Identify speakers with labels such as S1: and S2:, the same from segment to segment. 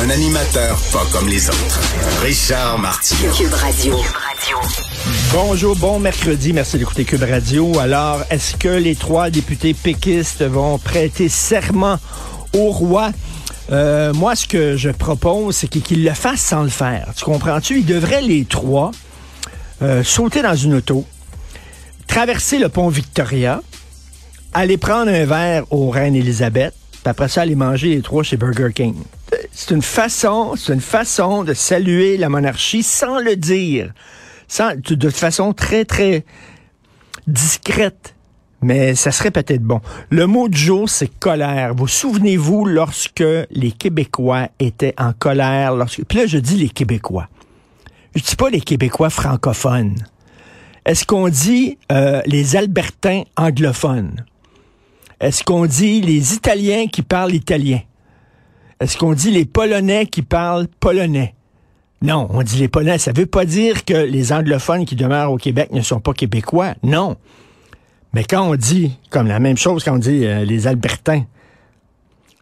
S1: Un animateur pas comme les autres. Richard Martineau.
S2: Cube Radio.
S3: Bonjour, bon mercredi. Merci d'écouter Cube Radio. Alors, est-ce que les trois députés péquistes vont prêter serment au roi? Euh, moi, ce que je propose, c'est qu'ils le fassent sans le faire. Tu comprends-tu? Ils devraient, les trois, euh, sauter dans une auto, traverser le pont Victoria, aller prendre un verre au Reine Élisabeth, puis après ça, aller manger les trois chez Burger King. C'est une façon, c'est une façon de saluer la monarchie sans le dire. Sans, de façon très, très discrète mais ça serait peut-être bon. Le mot du jour, c'est colère. Vous souvenez-vous lorsque les Québécois étaient en colère? Puis là, je dis les Québécois. Je dis pas les Québécois francophones. Est-ce qu'on dit euh, les Albertains anglophones? Est-ce qu'on dit les Italiens qui parlent italien? Est-ce qu'on dit les Polonais qui parlent polonais? Non, on dit les Polonais. Ça veut pas dire que les anglophones qui demeurent au Québec ne sont pas québécois. Non. Mais quand on dit, comme la même chose quand on dit euh, les Albertains,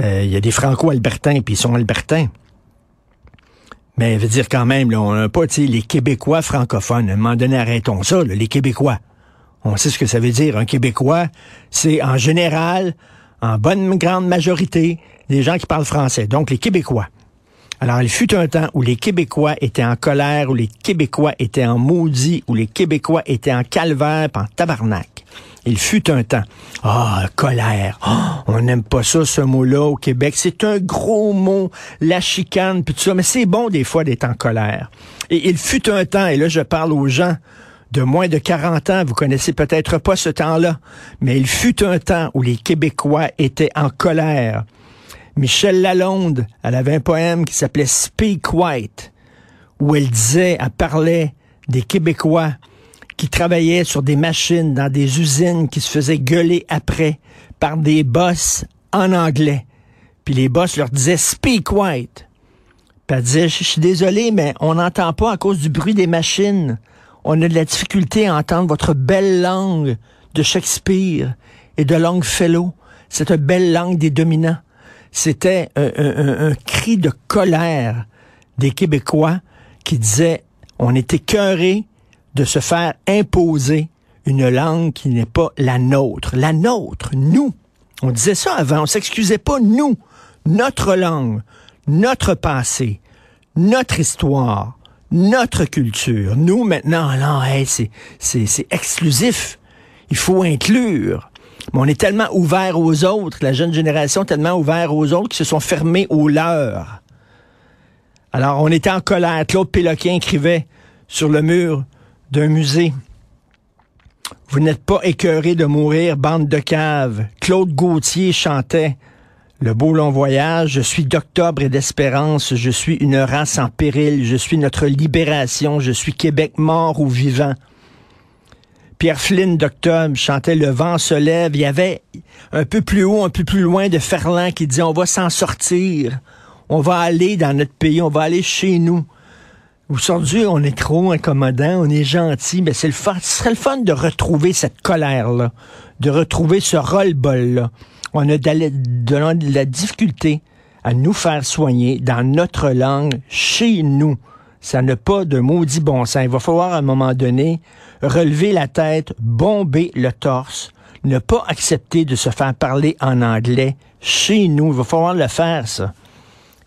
S3: euh, il y a des Franco-Albertains, puis ils sont Albertains. Mais veut dire quand même, là, on n'a pas les Québécois francophones. À un moment donné, arrêtons ça, les Québécois. On sait ce que ça veut dire. Un Québécois, c'est en général, en bonne grande majorité, des gens qui parlent français. Donc les Québécois. Alors, il fut un temps où les Québécois étaient en colère, où les Québécois étaient en maudit, où les Québécois étaient en calvaire, en tabarnak. Il fut un temps. Ah, colère. Ah, on n'aime pas ça, ce mot-là, au Québec. C'est un gros mot, la chicane, puis tout ça. Mais c'est bon, des fois, d'être en colère. Et il fut un temps, et là, je parle aux gens de moins de 40 ans, vous connaissez peut-être pas ce temps-là, mais il fut un temps où les Québécois étaient en colère. Michel Lalonde, elle avait un poème qui s'appelait Speak White, où elle disait, elle parlait des Québécois qui travaillaient sur des machines dans des usines qui se faisaient gueuler après par des boss en anglais. Puis les boss leur disaient Speak White. Puis elle disait, je suis désolé, mais on n'entend pas à cause du bruit des machines. On a de la difficulté à entendre votre belle langue de Shakespeare et de Longfellow, cette belle langue des dominants. C'était un, cri de colère des Québécois qui disaient, on était cœurés de se faire imposer une langue qui n'est pas la nôtre. La nôtre, nous. On disait ça avant, on s'excusait pas, nous. Notre langue, notre passé, notre histoire, notre culture. Nous, maintenant, non, c'est, c'est, exclusif. Il faut inclure. Mais on est tellement ouvert aux autres, la jeune génération tellement ouvert aux autres qui se sont fermés aux leurs. Alors, on était en colère. Claude Péloquin écrivait sur le mur d'un musée. Vous n'êtes pas écœuré de mourir, bande de caves. Claude Gauthier chantait Le beau long voyage, je suis d'octobre et d'espérance, je suis une race en péril, je suis notre libération, je suis Québec mort ou vivant. Pierre Flynn d'octobre chantait Le vent se lève. Il y avait un peu plus haut, un peu plus loin de Ferland qui disait On va s'en sortir. On va aller dans notre pays, on va aller chez nous. Aujourd'hui, on est trop incommodant, on est gentil, mais c'est le fun, ce serait le fun de retrouver cette colère-là, de retrouver ce roll-ball-là. On a de la, difficulté à nous faire soigner dans notre langue, chez nous. Ça n'a pas de maudit bon sens. Il va falloir à un moment donné relever la tête, bomber le torse, ne pas accepter de se faire parler en anglais chez nous. Il va falloir le faire, ça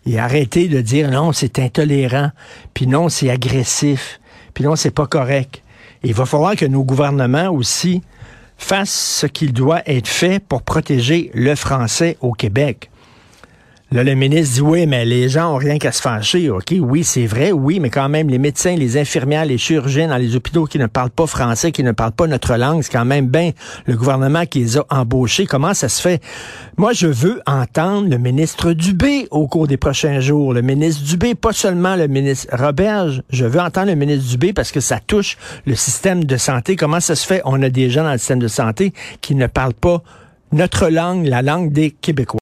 S3: et arrêter de dire non, c'est intolérant, puis non, c'est agressif, puis non, c'est pas correct. il va falloir que nos gouvernements aussi fassent ce qu'il doit être fait pour protéger le français au Québec. Là, le ministre dit oui, mais les gens ont rien qu'à se fâcher. OK, oui, c'est vrai, oui, mais quand même, les médecins, les infirmières, les chirurgiens dans les hôpitaux qui ne parlent pas français, qui ne parlent pas notre langue, c'est quand même bien le gouvernement qui les a embauchés. Comment ça se fait? Moi, je veux entendre le ministre Dubé au cours des prochains jours. Le ministre Dubé, pas seulement le ministre Roberge. Je veux entendre le ministre Dubé parce que ça touche le système de santé. Comment ça se fait? On a des gens dans le système de santé qui ne parlent pas notre langue, la langue des Québécois.